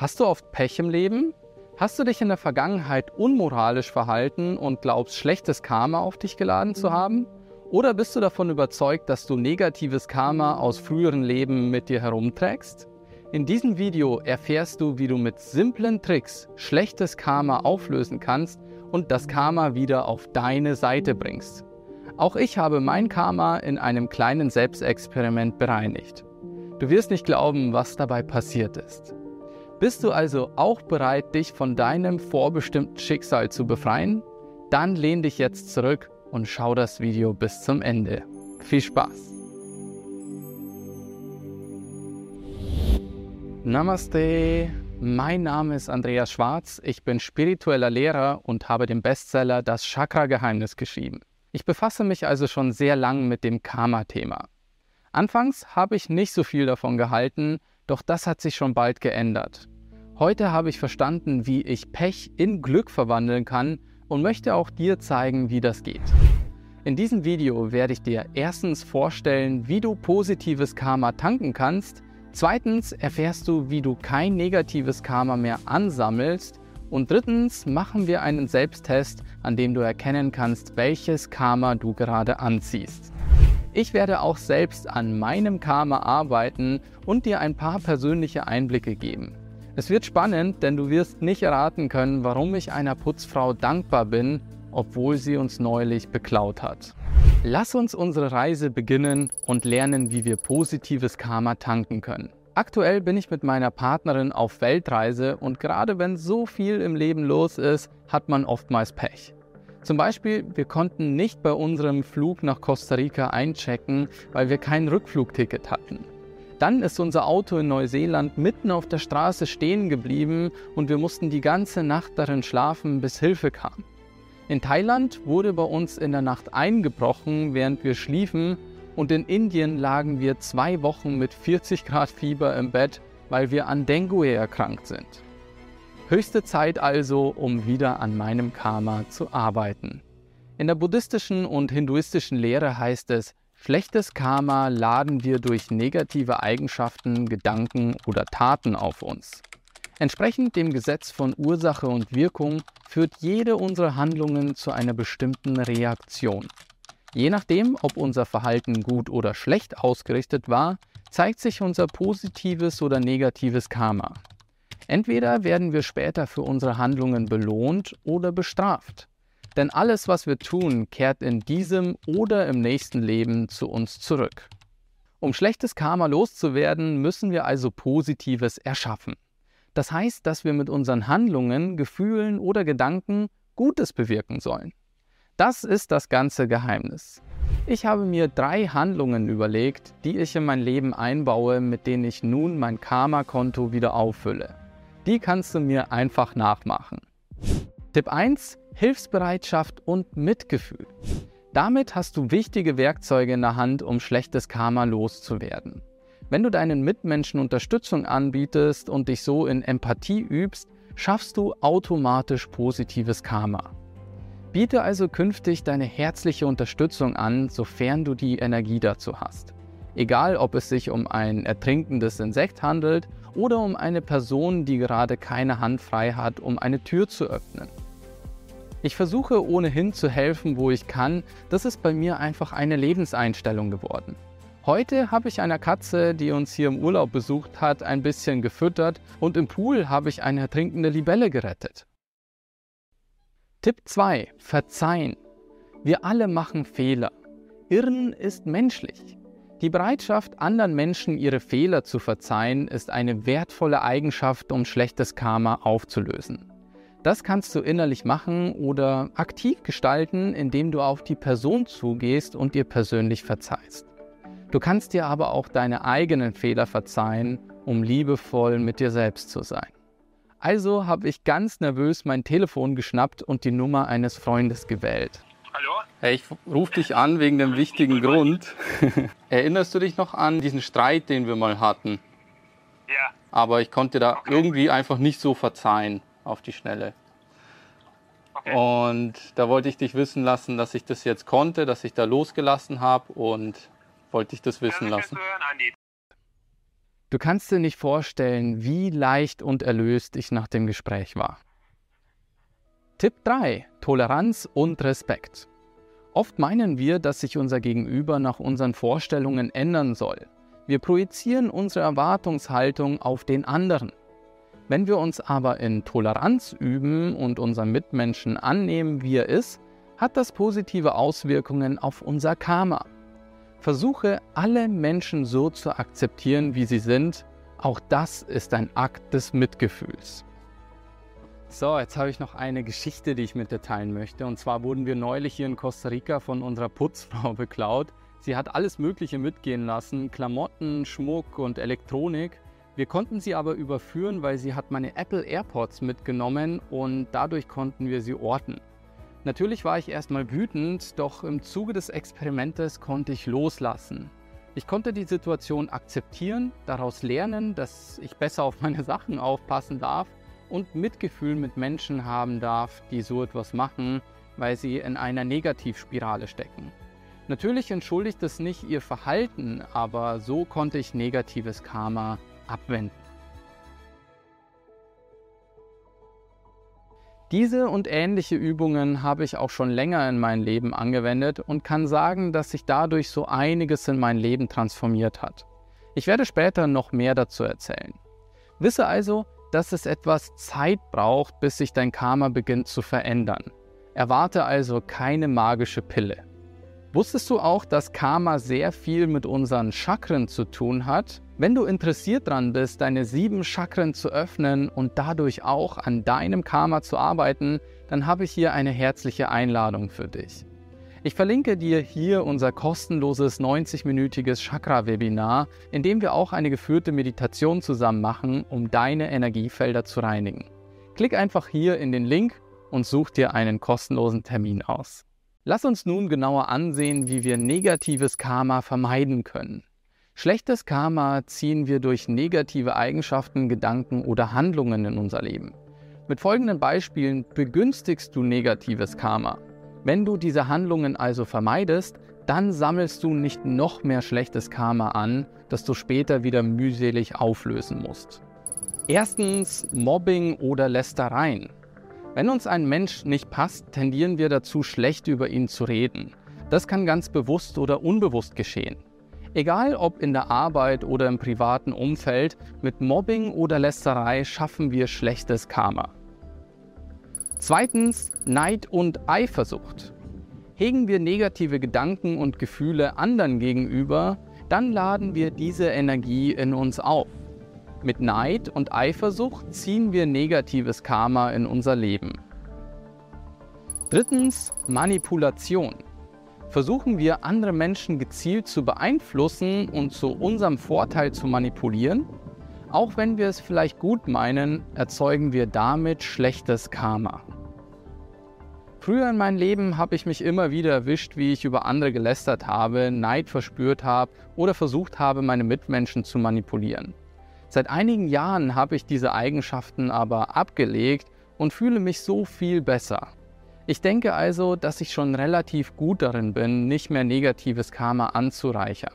Hast du oft Pech im Leben? Hast du dich in der Vergangenheit unmoralisch verhalten und glaubst, schlechtes Karma auf dich geladen zu haben? Oder bist du davon überzeugt, dass du negatives Karma aus früheren Leben mit dir herumträgst? In diesem Video erfährst du, wie du mit simplen Tricks schlechtes Karma auflösen kannst und das Karma wieder auf deine Seite bringst. Auch ich habe mein Karma in einem kleinen Selbstexperiment bereinigt. Du wirst nicht glauben, was dabei passiert ist. Bist du also auch bereit, dich von deinem vorbestimmten Schicksal zu befreien? Dann lehn dich jetzt zurück und schau das Video bis zum Ende. Viel Spaß! Namaste, mein Name ist Andreas Schwarz, ich bin spiritueller Lehrer und habe den Bestseller Das Chakra-Geheimnis geschrieben. Ich befasse mich also schon sehr lang mit dem Karma-Thema. Anfangs habe ich nicht so viel davon gehalten, doch das hat sich schon bald geändert. Heute habe ich verstanden, wie ich Pech in Glück verwandeln kann und möchte auch dir zeigen, wie das geht. In diesem Video werde ich dir erstens vorstellen, wie du positives Karma tanken kannst, zweitens erfährst du, wie du kein negatives Karma mehr ansammelst und drittens machen wir einen Selbsttest, an dem du erkennen kannst, welches Karma du gerade anziehst. Ich werde auch selbst an meinem Karma arbeiten und dir ein paar persönliche Einblicke geben. Es wird spannend, denn du wirst nicht erraten können, warum ich einer Putzfrau dankbar bin, obwohl sie uns neulich beklaut hat. Lass uns unsere Reise beginnen und lernen, wie wir positives Karma tanken können. Aktuell bin ich mit meiner Partnerin auf Weltreise und gerade wenn so viel im Leben los ist, hat man oftmals Pech. Zum Beispiel, wir konnten nicht bei unserem Flug nach Costa Rica einchecken, weil wir kein Rückflugticket hatten. Dann ist unser Auto in Neuseeland mitten auf der Straße stehen geblieben und wir mussten die ganze Nacht darin schlafen, bis Hilfe kam. In Thailand wurde bei uns in der Nacht eingebrochen, während wir schliefen und in Indien lagen wir zwei Wochen mit 40 Grad Fieber im Bett, weil wir an Dengue erkrankt sind. Höchste Zeit also, um wieder an meinem Karma zu arbeiten. In der buddhistischen und hinduistischen Lehre heißt es, Schlechtes Karma laden wir durch negative Eigenschaften, Gedanken oder Taten auf uns. Entsprechend dem Gesetz von Ursache und Wirkung führt jede unserer Handlungen zu einer bestimmten Reaktion. Je nachdem, ob unser Verhalten gut oder schlecht ausgerichtet war, zeigt sich unser positives oder negatives Karma. Entweder werden wir später für unsere Handlungen belohnt oder bestraft. Denn alles, was wir tun, kehrt in diesem oder im nächsten Leben zu uns zurück. Um schlechtes Karma loszuwerden, müssen wir also Positives erschaffen. Das heißt, dass wir mit unseren Handlungen, Gefühlen oder Gedanken Gutes bewirken sollen. Das ist das ganze Geheimnis. Ich habe mir drei Handlungen überlegt, die ich in mein Leben einbaue, mit denen ich nun mein Karma-Konto wieder auffülle. Die kannst du mir einfach nachmachen. Tipp 1. Hilfsbereitschaft und Mitgefühl. Damit hast du wichtige Werkzeuge in der Hand, um schlechtes Karma loszuwerden. Wenn du deinen Mitmenschen Unterstützung anbietest und dich so in Empathie übst, schaffst du automatisch positives Karma. Biete also künftig deine herzliche Unterstützung an, sofern du die Energie dazu hast. Egal, ob es sich um ein ertrinkendes Insekt handelt oder um eine Person, die gerade keine Hand frei hat, um eine Tür zu öffnen. Ich versuche ohnehin zu helfen, wo ich kann. Das ist bei mir einfach eine Lebenseinstellung geworden. Heute habe ich einer Katze, die uns hier im Urlaub besucht hat, ein bisschen gefüttert und im Pool habe ich eine ertrinkende Libelle gerettet. Tipp 2. Verzeihen. Wir alle machen Fehler. Irren ist menschlich. Die Bereitschaft, anderen Menschen ihre Fehler zu verzeihen, ist eine wertvolle Eigenschaft, um schlechtes Karma aufzulösen. Das kannst du innerlich machen oder aktiv gestalten, indem du auf die Person zugehst und dir persönlich verzeihst. Du kannst dir aber auch deine eigenen Fehler verzeihen, um liebevoll mit dir selbst zu sein. Also habe ich ganz nervös mein Telefon geschnappt und die Nummer eines Freundes gewählt. Hallo? Hey, ich rufe dich an wegen einem wichtigen Grund. Erinnerst du dich noch an diesen Streit, den wir mal hatten? Ja. Aber ich konnte da okay. irgendwie einfach nicht so verzeihen auf die Schnelle. Okay. Und da wollte ich dich wissen lassen, dass ich das jetzt konnte, dass ich da losgelassen habe und wollte ich das wissen lassen. Du kannst dir nicht vorstellen, wie leicht und erlöst ich nach dem Gespräch war. Tipp 3. Toleranz und Respekt. Oft meinen wir, dass sich unser Gegenüber nach unseren Vorstellungen ändern soll. Wir projizieren unsere Erwartungshaltung auf den anderen. Wenn wir uns aber in Toleranz üben und unseren Mitmenschen annehmen, wie er ist, hat das positive Auswirkungen auf unser Karma. Versuche alle Menschen so zu akzeptieren, wie sie sind. Auch das ist ein Akt des Mitgefühls. So, jetzt habe ich noch eine Geschichte, die ich mit dir teilen möchte. Und zwar wurden wir neulich hier in Costa Rica von unserer Putzfrau beklaut. Sie hat alles Mögliche mitgehen lassen, Klamotten, Schmuck und Elektronik. Wir konnten sie aber überführen, weil sie hat meine Apple AirPods mitgenommen und dadurch konnten wir sie orten. Natürlich war ich erstmal wütend, doch im Zuge des Experimentes konnte ich loslassen. Ich konnte die Situation akzeptieren, daraus lernen, dass ich besser auf meine Sachen aufpassen darf und Mitgefühl mit Menschen haben darf, die so etwas machen, weil sie in einer Negativspirale stecken. Natürlich entschuldigt es nicht ihr Verhalten, aber so konnte ich negatives Karma abwenden. Diese und ähnliche Übungen habe ich auch schon länger in mein Leben angewendet und kann sagen, dass sich dadurch so einiges in mein Leben transformiert hat. Ich werde später noch mehr dazu erzählen. Wisse also, dass es etwas Zeit braucht, bis sich dein Karma beginnt zu verändern. Erwarte also keine magische Pille. Wusstest du auch, dass Karma sehr viel mit unseren Chakren zu tun hat? Wenn du interessiert daran bist, deine sieben Chakren zu öffnen und dadurch auch an deinem Karma zu arbeiten, dann habe ich hier eine herzliche Einladung für dich. Ich verlinke dir hier unser kostenloses 90-minütiges Chakra-Webinar, in dem wir auch eine geführte Meditation zusammen machen, um deine Energiefelder zu reinigen. Klick einfach hier in den Link und such dir einen kostenlosen Termin aus. Lass uns nun genauer ansehen, wie wir negatives Karma vermeiden können. Schlechtes Karma ziehen wir durch negative Eigenschaften, Gedanken oder Handlungen in unser Leben. Mit folgenden Beispielen begünstigst du negatives Karma. Wenn du diese Handlungen also vermeidest, dann sammelst du nicht noch mehr schlechtes Karma an, das du später wieder mühselig auflösen musst. Erstens Mobbing oder Lästereien. Wenn uns ein Mensch nicht passt, tendieren wir dazu, schlecht über ihn zu reden. Das kann ganz bewusst oder unbewusst geschehen. Egal ob in der Arbeit oder im privaten Umfeld, mit Mobbing oder Lästerei schaffen wir schlechtes Karma. Zweitens Neid und Eifersucht. Hegen wir negative Gedanken und Gefühle anderen gegenüber, dann laden wir diese Energie in uns auf. Mit Neid und Eifersucht ziehen wir negatives Karma in unser Leben. Drittens Manipulation. Versuchen wir andere Menschen gezielt zu beeinflussen und zu unserem Vorteil zu manipulieren? Auch wenn wir es vielleicht gut meinen, erzeugen wir damit schlechtes Karma. Früher in meinem Leben habe ich mich immer wieder erwischt, wie ich über andere gelästert habe, Neid verspürt habe oder versucht habe, meine Mitmenschen zu manipulieren. Seit einigen Jahren habe ich diese Eigenschaften aber abgelegt und fühle mich so viel besser. Ich denke also, dass ich schon relativ gut darin bin, nicht mehr negatives Karma anzureichern.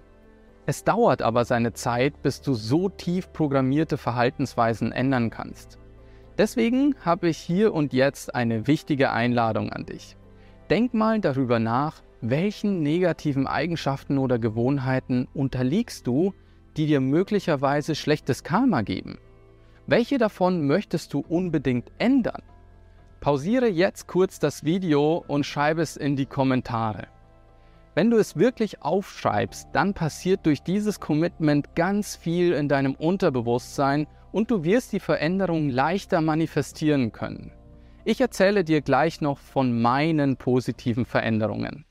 Es dauert aber seine Zeit, bis du so tief programmierte Verhaltensweisen ändern kannst. Deswegen habe ich hier und jetzt eine wichtige Einladung an dich. Denk mal darüber nach, welchen negativen Eigenschaften oder Gewohnheiten unterliegst du, die dir möglicherweise schlechtes Karma geben. Welche davon möchtest du unbedingt ändern? Pausiere jetzt kurz das Video und schreibe es in die Kommentare. Wenn du es wirklich aufschreibst, dann passiert durch dieses Commitment ganz viel in deinem Unterbewusstsein und du wirst die Veränderung leichter manifestieren können. Ich erzähle dir gleich noch von meinen positiven Veränderungen.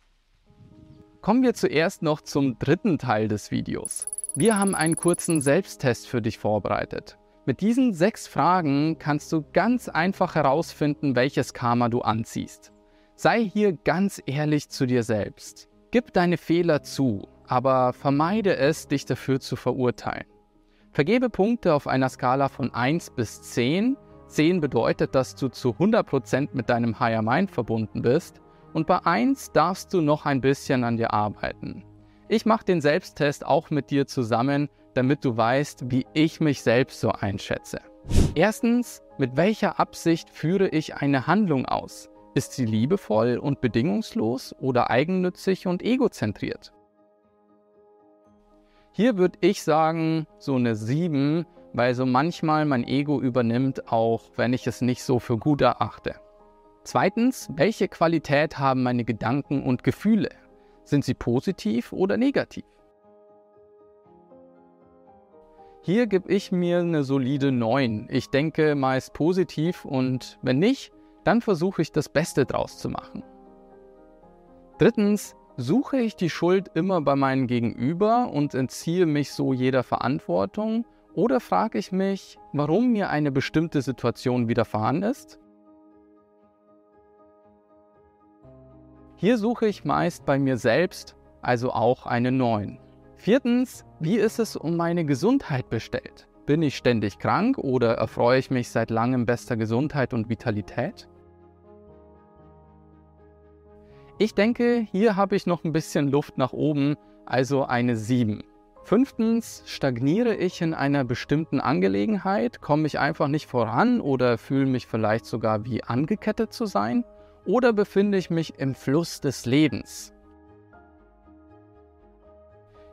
Kommen wir zuerst noch zum dritten Teil des Videos. Wir haben einen kurzen Selbsttest für dich vorbereitet. Mit diesen sechs Fragen kannst du ganz einfach herausfinden, welches Karma du anziehst. Sei hier ganz ehrlich zu dir selbst. Gib deine Fehler zu, aber vermeide es, dich dafür zu verurteilen. Vergebe Punkte auf einer Skala von 1 bis 10. 10 bedeutet, dass du zu 100% mit deinem Higher Mind verbunden bist und bei 1 darfst du noch ein bisschen an dir arbeiten. Ich mache den Selbsttest auch mit dir zusammen, damit du weißt, wie ich mich selbst so einschätze. Erstens, mit welcher Absicht führe ich eine Handlung aus? Ist sie liebevoll und bedingungslos oder eigennützig und egozentriert? Hier würde ich sagen, so eine 7, weil so manchmal mein Ego übernimmt, auch wenn ich es nicht so für gut erachte. Zweitens, welche Qualität haben meine Gedanken und Gefühle? Sind sie positiv oder negativ? Hier gebe ich mir eine solide 9. Ich denke meist positiv und wenn nicht, dann versuche ich das Beste draus zu machen. Drittens, suche ich die Schuld immer bei meinem Gegenüber und entziehe mich so jeder Verantwortung oder frage ich mich, warum mir eine bestimmte Situation widerfahren ist? Hier suche ich meist bei mir selbst, also auch eine 9. Viertens, wie ist es um meine Gesundheit bestellt? Bin ich ständig krank oder erfreue ich mich seit langem bester Gesundheit und Vitalität? Ich denke, hier habe ich noch ein bisschen Luft nach oben, also eine 7. Fünftens, stagniere ich in einer bestimmten Angelegenheit, komme ich einfach nicht voran oder fühle mich vielleicht sogar wie angekettet zu sein? Oder befinde ich mich im Fluss des Lebens?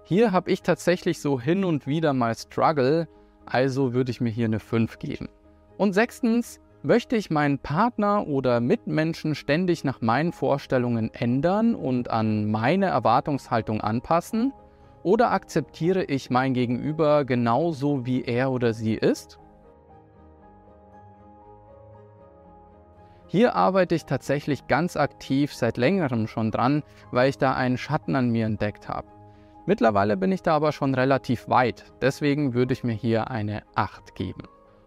Hier habe ich tatsächlich so hin und wieder mal Struggle, also würde ich mir hier eine 5 geben. Und sechstens, möchte ich meinen Partner oder Mitmenschen ständig nach meinen Vorstellungen ändern und an meine Erwartungshaltung anpassen? Oder akzeptiere ich mein Gegenüber genauso, wie er oder sie ist? Hier arbeite ich tatsächlich ganz aktiv seit längerem schon dran, weil ich da einen Schatten an mir entdeckt habe. Mittlerweile bin ich da aber schon relativ weit, deswegen würde ich mir hier eine 8 geben.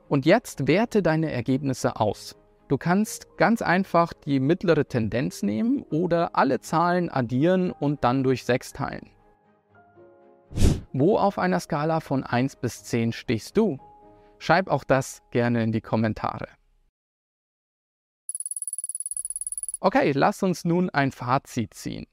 Und jetzt werte deine Ergebnisse aus. Du kannst ganz einfach die mittlere Tendenz nehmen oder alle Zahlen addieren und dann durch 6 teilen. Wo auf einer Skala von 1 bis 10 stehst du? Schreib auch das gerne in die Kommentare. Okay, lass uns nun ein Fazit ziehen.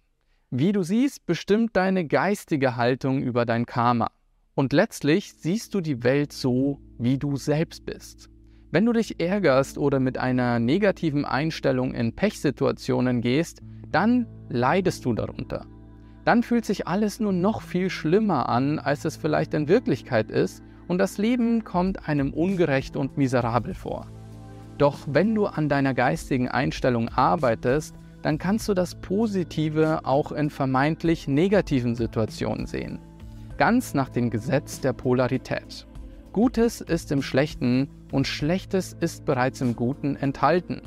Wie du siehst, bestimmt deine geistige Haltung über dein Karma. Und letztlich siehst du die Welt so, wie du selbst bist. Wenn du dich ärgerst oder mit einer negativen Einstellung in Pechsituationen gehst, dann leidest du darunter. Dann fühlt sich alles nur noch viel schlimmer an, als es vielleicht in Wirklichkeit ist, und das Leben kommt einem ungerecht und miserabel vor. Doch wenn du an deiner geistigen Einstellung arbeitest, dann kannst du das Positive auch in vermeintlich negativen Situationen sehen. Ganz nach dem Gesetz der Polarität. Gutes ist im Schlechten und Schlechtes ist bereits im Guten enthalten.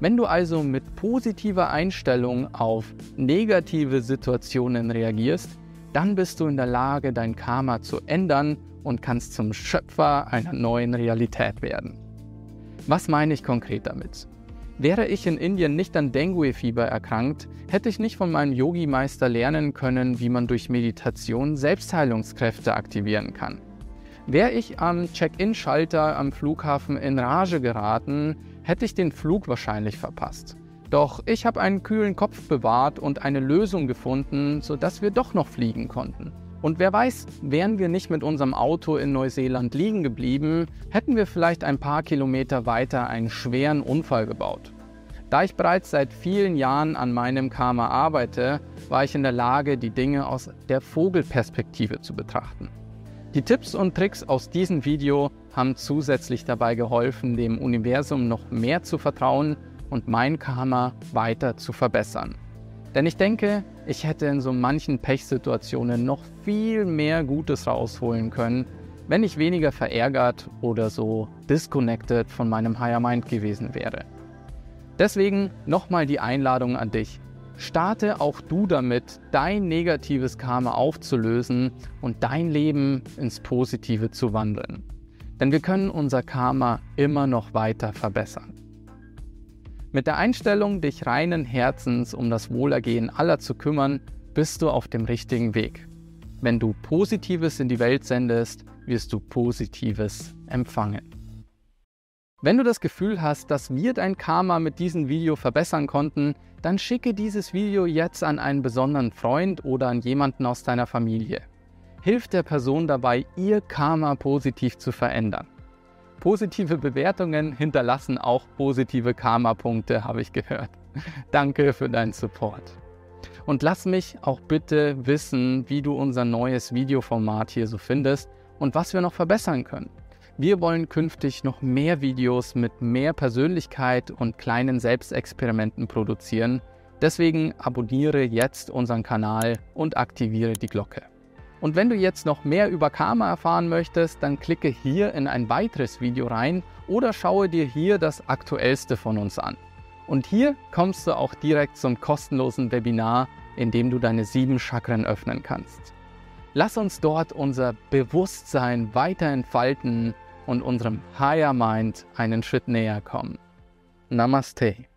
Wenn du also mit positiver Einstellung auf negative Situationen reagierst, dann bist du in der Lage, dein Karma zu ändern und kannst zum Schöpfer einer neuen Realität werden. Was meine ich konkret damit? Wäre ich in Indien nicht an Dengue-Fieber erkrankt, hätte ich nicht von meinem Yogi-Meister lernen können, wie man durch Meditation Selbstheilungskräfte aktivieren kann. Wäre ich am Check-in-Schalter am Flughafen in Rage geraten, hätte ich den Flug wahrscheinlich verpasst. Doch ich habe einen kühlen Kopf bewahrt und eine Lösung gefunden, sodass wir doch noch fliegen konnten. Und wer weiß, wären wir nicht mit unserem Auto in Neuseeland liegen geblieben, hätten wir vielleicht ein paar Kilometer weiter einen schweren Unfall gebaut. Da ich bereits seit vielen Jahren an meinem Karma arbeite, war ich in der Lage, die Dinge aus der Vogelperspektive zu betrachten. Die Tipps und Tricks aus diesem Video haben zusätzlich dabei geholfen, dem Universum noch mehr zu vertrauen und mein Karma weiter zu verbessern. Denn ich denke, ich hätte in so manchen Pechsituationen noch viel mehr Gutes rausholen können, wenn ich weniger verärgert oder so disconnected von meinem Higher Mind gewesen wäre. Deswegen nochmal die Einladung an dich. Starte auch du damit, dein negatives Karma aufzulösen und dein Leben ins Positive zu wandeln. Denn wir können unser Karma immer noch weiter verbessern. Mit der Einstellung, dich reinen Herzens um das Wohlergehen aller zu kümmern, bist du auf dem richtigen Weg. Wenn du Positives in die Welt sendest, wirst du Positives empfangen. Wenn du das Gefühl hast, dass wir dein Karma mit diesem Video verbessern konnten, dann schicke dieses Video jetzt an einen besonderen Freund oder an jemanden aus deiner Familie. hilft der Person dabei, ihr Karma positiv zu verändern. Positive Bewertungen hinterlassen auch positive Karma-Punkte, habe ich gehört. Danke für deinen Support. Und lass mich auch bitte wissen, wie du unser neues Videoformat hier so findest und was wir noch verbessern können. Wir wollen künftig noch mehr Videos mit mehr Persönlichkeit und kleinen Selbstexperimenten produzieren. Deswegen abonniere jetzt unseren Kanal und aktiviere die Glocke. Und wenn du jetzt noch mehr über Karma erfahren möchtest, dann klicke hier in ein weiteres Video rein oder schaue dir hier das aktuellste von uns an. Und hier kommst du auch direkt zum kostenlosen Webinar, in dem du deine sieben Chakren öffnen kannst. Lass uns dort unser Bewusstsein weiter entfalten und unserem Higher Mind einen Schritt näher kommen. Namaste.